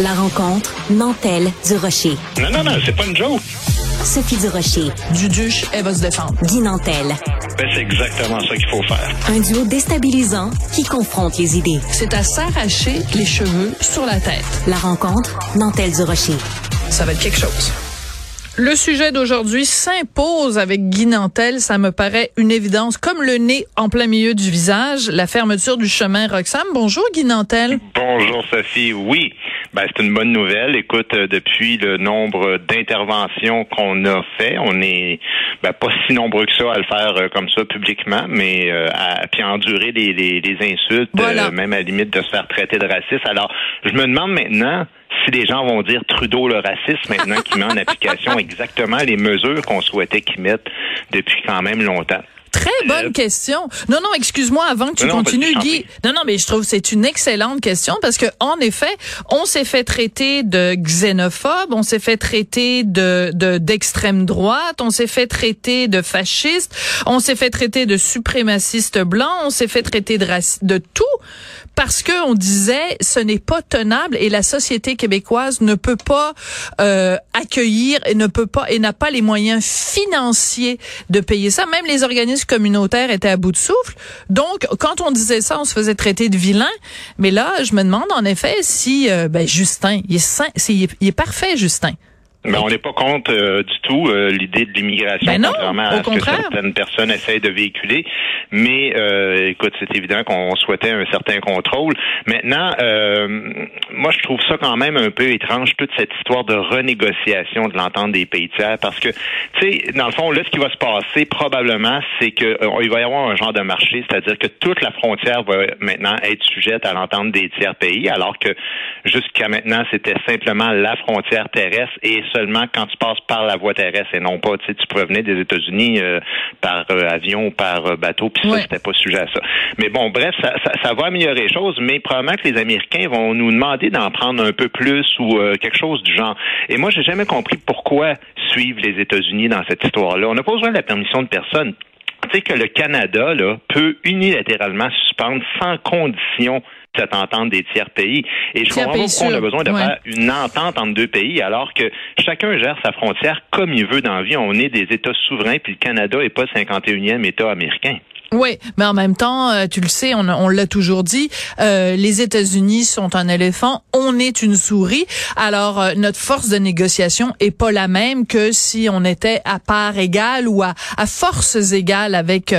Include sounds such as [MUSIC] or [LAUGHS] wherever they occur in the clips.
La rencontre Nantel du Rocher. Non, non, non, c'est pas une joke. Sophie du Rocher. Duduche, elle va se défendre. Guy Nantel. Ben, c'est exactement ça qu'il faut faire. Un duo déstabilisant qui confronte les idées. C'est à s'arracher les cheveux sur la tête. La rencontre Nantel du Rocher. Ça va être quelque chose. Le sujet d'aujourd'hui s'impose avec Guy Nantel, ça me paraît une évidence, comme le nez en plein milieu du visage, la fermeture du chemin Roxham. Bonjour Guy Nantel. Bonjour Sophie, oui. Ben, c'est une bonne nouvelle. Écoute, euh, depuis le nombre d'interventions qu'on a fait, on est ben, pas si nombreux que ça à le faire euh, comme ça publiquement, mais euh, à puis endurer les, les, les insultes, même à la limite de se faire traiter de raciste. Alors, je me demande maintenant si les gens vont dire Trudeau le raciste maintenant qu'il met en application [LAUGHS] exactement les mesures qu'on souhaitait qu'il mette depuis quand même longtemps. Très bonne question. Non, non, excuse-moi avant que tu continues, Guy. Non, non, mais je trouve que c'est une excellente question parce que en effet, on s'est fait traiter de xénophobe, on s'est fait traiter de d'extrême droite, on s'est fait traiter de fasciste, on s'est fait traiter de suprémaciste blanc, on s'est fait traiter de de tout parce que on disait ce n'est pas tenable et la société québécoise ne peut pas euh, accueillir et ne peut pas et n'a pas les moyens financiers de payer ça. Même les organismes communautaires étaient à bout de souffle. Donc, quand on disait ça, on se faisait traiter de vilain. Mais là, je me demande en effet si euh, ben, Justin, il est, il est parfait, Justin. Mais on n'est pas contre euh, du tout euh, l'idée de l'immigration, ben contrairement à ce que certaines personnes essayent de véhiculer. Mais euh, écoute, c'est évident qu'on souhaitait un certain contrôle. Maintenant, moi, je trouve ça quand même un peu étrange toute cette histoire de renégociation de l'entente des pays tiers, parce que, tu sais, dans le fond, là, ce qui va se passer probablement, c'est que il va y avoir un genre de marché, c'est-à-dire que toute la frontière va maintenant être sujette à l'entente des tiers pays, alors que jusqu'à maintenant, c'était simplement la frontière terrestre et seulement quand tu passes par la voie terrestre et non pas, tu sais, tu venir des États-Unis euh, par euh, avion ou par euh, bateau, puis ça, c'était pas sujet à ça. Mais bon, bref, ça, ça, va améliorer les choses, mais probablement que les Américains vont nous demander d'en prendre un peu plus ou quelque chose du genre. Et moi, j'ai jamais compris pourquoi suivre les États-Unis dans cette histoire-là. On n'a pas besoin de la permission de personne. Tu sais que le Canada là, peut unilatéralement suspendre sans condition cette entente des tiers pays. Et je comprends pas pourquoi on a besoin de faire une entente entre deux pays alors que chacun gère sa frontière comme il veut dans la vie. On est des États souverains, puis le Canada n'est pas le 51e État américain. Oui, mais en même temps, euh, tu le sais, on, l'a toujours dit, euh, les États-Unis sont un éléphant, on est une souris. Alors euh, notre force de négociation est pas la même que si on était à part égale ou à, à forces égales avec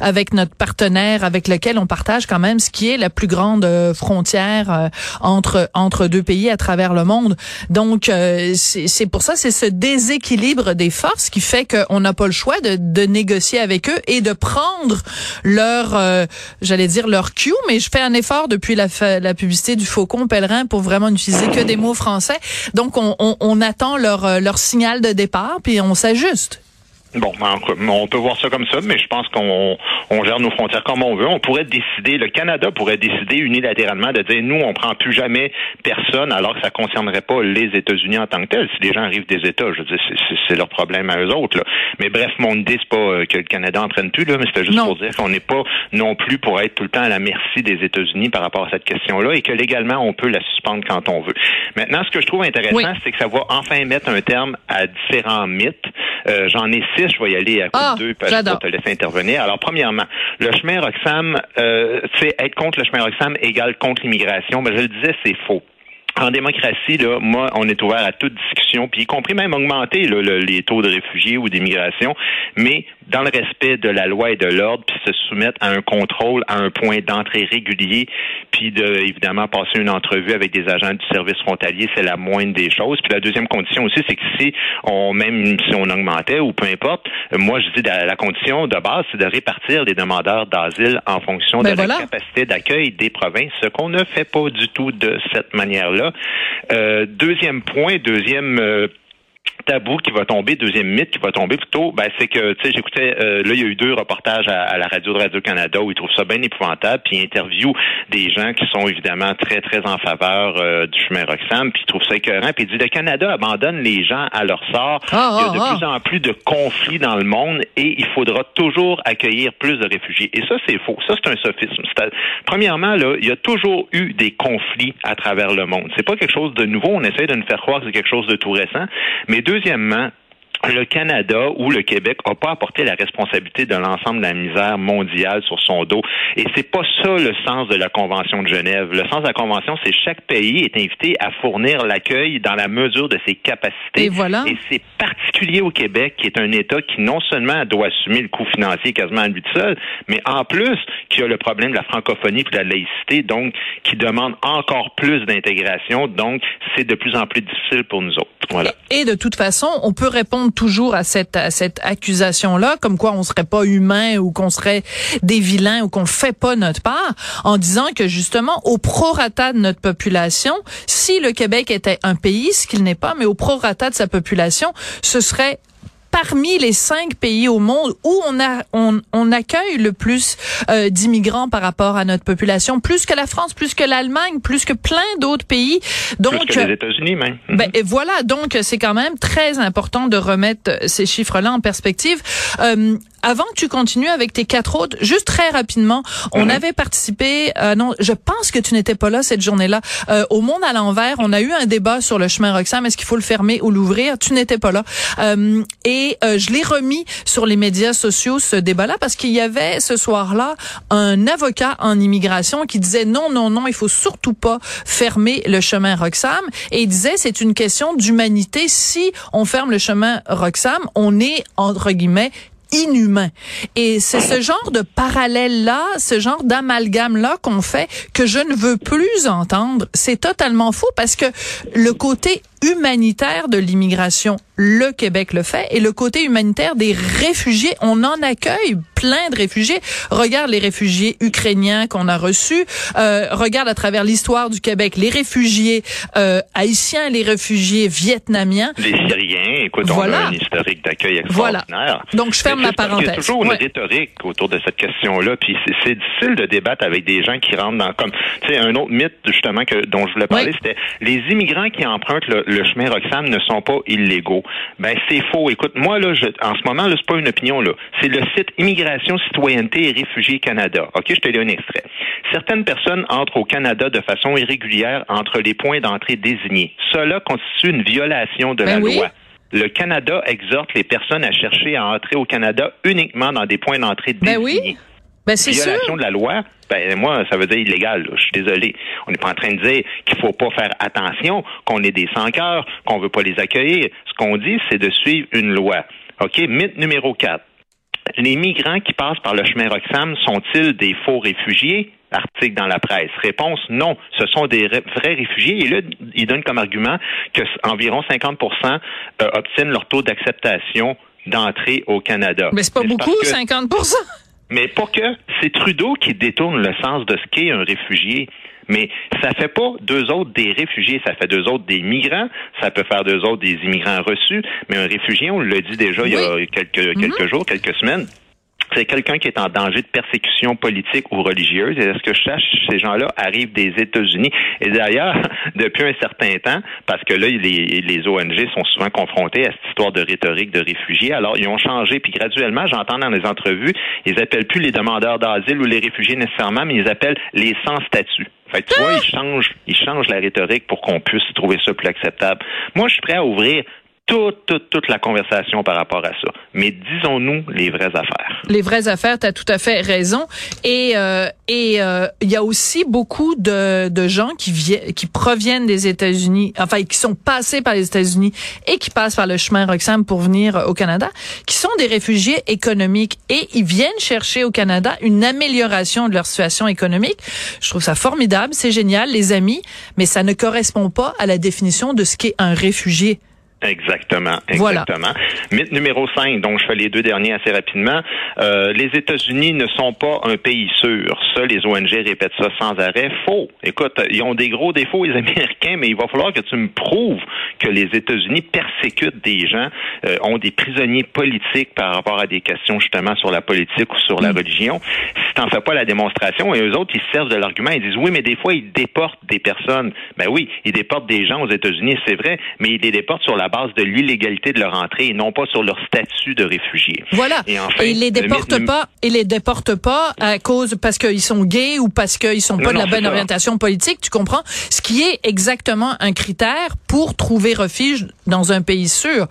avec notre partenaire avec lequel on partage quand même ce qui est la plus grande frontière entre entre deux pays à travers le monde. Donc c'est pour ça c'est ce déséquilibre des forces qui fait qu'on n'a pas le choix de, de négocier avec eux et de prendre leur, euh, j'allais dire leur cue, mais je fais un effort depuis la, la publicité du Faucon Pèlerin pour vraiment n'utiliser que des mots français. Donc on, on, on attend leur, euh, leur signal de départ, puis on s'ajuste. Bon, ben, on peut voir ça comme ça, mais je pense qu'on on gère nos frontières comme on veut. On pourrait décider, le Canada pourrait décider unilatéralement de dire nous, on prend plus jamais personne, alors que ça concernerait pas les États-Unis en tant que tels. Si les gens arrivent des États, je veux dire, c'est leur problème à eux autres. Là. Mais bref, mon idée c'est pas euh, que le Canada entraîne plus, là, mais c'était juste pour dire qu'on n'est pas non plus pour être tout le temps à la merci des États-Unis par rapport à cette question-là, et que légalement on peut la suspendre quand on veut. Maintenant, ce que je trouve intéressant, c'est que ça va enfin mettre un terme à différents mythes. Euh, j'en ai six je vais y aller à coup ah, de deux, pour te laisser intervenir. Alors, premièrement, le chemin Roxham, euh, être contre le chemin Roxham égale contre l'immigration. Ben, je le disais, c'est faux en démocratie, là, moi, on est ouvert à toute discussion, puis y compris même augmenter les taux de réfugiés ou d'immigration, mais dans le respect de la loi et de l'ordre, puis se soumettre à un contrôle, à un point d'entrée régulier, puis de évidemment passer une entrevue avec des agents du service frontalier, c'est la moindre des choses. Puis la deuxième condition aussi, c'est que si on, même si on augmentait ou peu importe, moi je dis la, la condition de base, c'est de répartir les demandeurs d'asile en fonction ben de la capacité d'accueil des provinces, ce qu'on ne fait pas du tout de cette manière-là. Euh, deuxième point, deuxième euh, tabou qui va tomber, deuxième mythe qui va tomber plutôt, ben, c'est que, tu sais, j'écoutais, euh, là, il y a eu deux reportages à, la radio de Radio-Canada où ils trouvent ça bien épouvantable, puis ils interviewent des gens qui sont évidemment très, très en faveur euh, du chemin Roxham, puis ils trouvent ça écœurant, puis ils disent, le Canada abandonne les gens à leur sort. Ah, il y a de ah, plus en plus de conflits dans le monde et il faudra toujours accueillir plus de réfugiés. Et ça, c'est faux. Ça, c'est un sophisme. Premièrement, là, il y a toujours eu des conflits à travers le monde. C'est pas quelque chose de nouveau. On essaie de nous faire croire que c'est quelque chose de tout récent. Mais deuxièmement, le Canada ou le Québec n'a pas apporté la responsabilité de l'ensemble de la misère mondiale sur son dos. Et c'est pas ça le sens de la Convention de Genève. Le sens de la Convention, c'est chaque pays est invité à fournir l'accueil dans la mesure de ses capacités. Et voilà. Et c'est particulier au Québec, qui est un État qui non seulement doit assumer le coût financier quasiment à lui seul, mais en plus qui a le problème de la francophonie et de la laïcité, donc qui demande encore plus d'intégration. Donc, c'est de plus en plus difficile pour nous autres. Voilà. Et de toute façon, on peut répondre toujours à cette, à cette accusation-là, comme quoi on serait pas humain ou qu'on serait des vilains ou qu'on fait pas notre part, en disant que justement, au prorata de notre population, si le Québec était un pays, ce qu'il n'est pas, mais au prorata de sa population, ce serait parmi les cinq pays au monde où on a on, on accueille le plus euh, d'immigrants par rapport à notre population, plus que la France, plus que l'Allemagne, plus que plein d'autres pays. Donc plus que les États-Unis même. Ben, et voilà, donc c'est quand même très important de remettre ces chiffres-là en perspective. Euh, avant que tu continues avec tes quatre autres, juste très rapidement, on mhm. avait participé, euh, non, je pense que tu n'étais pas là cette journée-là, euh, au Monde à l'envers, on a eu un débat sur le chemin Roxham, est-ce qu'il faut le fermer ou l'ouvrir? Tu n'étais pas là. Euh, et euh, je l'ai remis sur les médias sociaux, ce débat-là, parce qu'il y avait ce soir-là un avocat en immigration qui disait non, non, non, il faut surtout pas fermer le chemin Roxham. Et il disait c'est une question d'humanité. Si on ferme le chemin Roxham, on est, entre guillemets, inhumain. Et c'est ce genre de parallèle-là, ce genre d'amalgame-là qu'on fait que je ne veux plus entendre. C'est totalement faux parce que le côté humanitaire de l'immigration, le Québec le fait, et le côté humanitaire des réfugiés, on en accueille plein de réfugiés. Regarde les réfugiés ukrainiens qu'on a reçus, euh, regarde à travers l'histoire du Québec les réfugiés euh, haïtiens, les réfugiés vietnamiens. Les Syriens, écoute, voilà. on a un historique d'accueil extraordinaire. Voilà. Donc je ferme ma parenthèse. Il y a toujours une rhétorique autour de cette question-là, puis c'est difficile de débattre avec des gens qui rentrent dans comme, tu sais, un autre mythe justement que dont je voulais parler, c'était les immigrants qui empruntent le, le chemin Roxham ne sont pas illégaux. Ben c'est faux. Écoute, moi là, je, en ce moment là, c'est pas une opinion là. C'est le site Immigration, Citoyenneté et Réfugiés Canada. Ok, je te lis un extrait. Certaines personnes entrent au Canada de façon irrégulière entre les points d'entrée désignés. Cela constitue une violation de ben la loi. Le Canada exhorte les personnes à chercher à entrer au Canada uniquement dans des points d'entrée ben désignés. Oui. Ben, Violation de la loi, ben moi, ça veut dire illégal. Je suis désolé. On n'est pas en train de dire qu'il faut pas faire attention, qu'on est des sans-cœurs, qu'on veut pas les accueillir. Ce qu'on dit, c'est de suivre une loi. OK? Mythe numéro 4. Les migrants qui passent par le chemin Roxham sont-ils des faux réfugiés? Article dans la presse. Réponse non, ce sont des vrais réfugiés. Et là, il donne comme argument que environ 50% euh, obtiennent leur taux d'acceptation d'entrée au Canada. Mais c'est pas beaucoup, 50 mais pas que. C'est Trudeau qui détourne le sens de ce qu'est un réfugié. Mais ça fait pas deux autres des réfugiés, ça fait deux autres des migrants, ça peut faire deux autres des immigrants reçus, mais un réfugié, on l'a dit déjà il y a quelques, quelques mhm. jours, quelques semaines, c'est quelqu'un qui est en danger de persécution politique ou religieuse. Et est ce que je sache, ces gens-là arrivent des États-Unis. Et d'ailleurs, [LAUGHS] depuis un certain temps, parce que là, les, ONG sont souvent confrontés à cette histoire de rhétorique de réfugiés, alors ils ont changé. Puis graduellement, j'entends dans les entrevues, ils appellent plus les demandeurs d'asile ou les réfugiés nécessairement, mais ils appellent les sans statut. Fait tu vois, ils changent la rhétorique pour qu'on puisse trouver ça plus acceptable. Moi, je suis prêt à ouvrir toute, toute, toute la conversation par rapport à ça. Mais disons-nous les vraies affaires. Les vraies affaires, tu as tout à fait raison. Et euh, et euh, il y a aussi beaucoup de, de gens qui qui proviennent des États-Unis, enfin qui sont passés par les États-Unis et qui passent par le chemin Roxham pour venir au Canada, qui sont des réfugiés économiques et ils viennent chercher au Canada une amélioration de leur situation économique. Je trouve ça formidable, c'est génial, les amis, mais ça ne correspond pas à la définition de ce qu'est un réfugié. Exactement, exactement. Mythe numéro 5, donc je fais les deux derniers assez rapidement. Euh, les États-Unis ne sont pas un pays sûr. Ça, les ONG répètent ça sans arrêt. Faux. Écoute, ils ont des gros défauts, les [LAUGHS] Américains, mais il va falloir que tu me prouves que les États-Unis persécutent des gens, euh, ont des prisonniers politiques par rapport à des questions justement sur la politique ou sur la mm. religion. Si t'en fais pas la démonstration, et eux autres, ils se servent de l'argument, ils disent oui, mais des fois, ils déportent des personnes. Ben oui, ils déportent des gens aux États-Unis, c'est vrai, mais ils les déportent sur la base de l'illégalité de leur entrée et non pas sur leur statut de réfugié. Voilà. Et, enfin, ils les déportent pas, ils les déportent pas à cause parce qu'ils sont gays ou parce qu'ils sont pas de la bonne orientation politique, tu comprends? Ce qui est exactement un critère pour trouver refuge dans un pays sûr.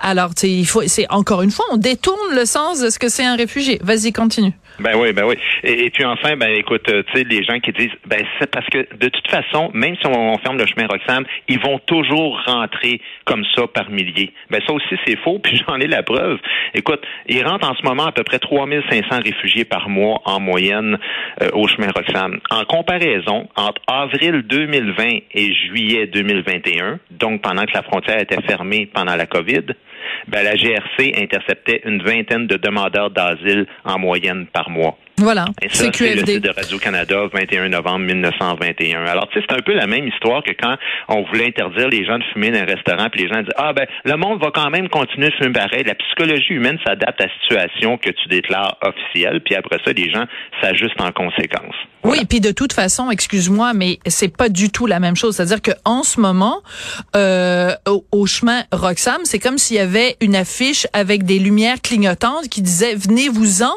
Alors, il faut, c'est encore une fois, on détourne le sens de ce que c'est un réfugié. Vas-y, continue. Ben oui, ben oui. Et, puis enfin, ben écoute, euh, tu sais, les gens qui disent, ben c'est parce que de toute façon, même si on, ferme le chemin Roxham, ils vont toujours rentrer comme ça par milliers. Ben ça aussi c'est faux, [LAUGHS] puis j'en ai la preuve. Écoute, ils rentrent en ce moment à peu près 3500 réfugiés par mois en moyenne euh, au chemin Roxham. En comparaison, entre avril 2020 et juillet 2021, donc pendant que la frontière était fermée pendant la COVID, ben, la GRC interceptait une vingtaine de demandeurs d'asile en moyenne par mois. Voilà. c'est le site de Radio-Canada, 21 novembre 1921. Alors, tu sais, c'est un peu la même histoire que quand on voulait interdire les gens de fumer dans un restaurant, puis les gens disent, ah ben, le monde va quand même continuer de fumer pareil. La psychologie humaine s'adapte à la situation que tu déclares officielle, puis après ça, les gens s'ajustent en conséquence. Oui, puis de toute façon, excuse-moi, mais c'est pas du tout la même chose. C'est-à-dire que en ce moment, euh, au, chemin Roxham, c'est comme s'il y avait une affiche avec des lumières clignotantes qui disait venez-vous-en,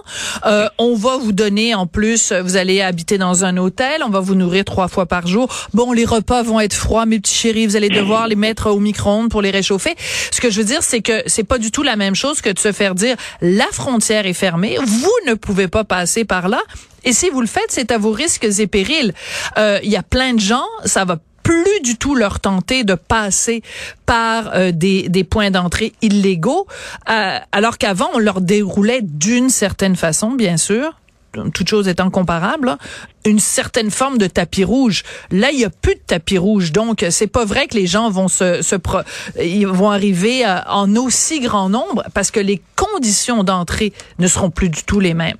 euh, on va vous donner en plus, vous allez habiter dans un hôtel, on va vous nourrir trois fois par jour. Bon, les repas vont être froids, mes petits chéris, vous allez devoir les mettre au micro-ondes pour les réchauffer. Ce que je veux dire, c'est que c'est pas du tout la même chose que de se faire dire la frontière est fermée, vous ne pouvez pas passer par là. Et si vous le faites, c'est à vos risques et périls. Euh, il y a plein de gens, ça va plus du tout leur tenter de passer par euh, des, des points d'entrée illégaux, euh, alors qu'avant, on leur déroulait d'une certaine façon, bien sûr, toute chose étant comparable, une certaine forme de tapis rouge. Là, il y a plus de tapis rouge, donc c'est pas vrai que les gens vont se, se ils vont arriver en aussi grand nombre parce que les conditions d'entrée ne seront plus du tout les mêmes.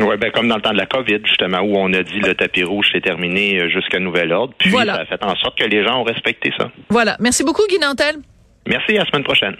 Oui, ben comme dans le temps de la COVID, justement, où on a dit le tapis rouge s'est terminé euh, jusqu'à nouvel ordre. Puis ça a fait en sorte que les gens ont respecté ça. Voilà. Merci beaucoup, Guy Nantel. Merci, à la semaine prochaine.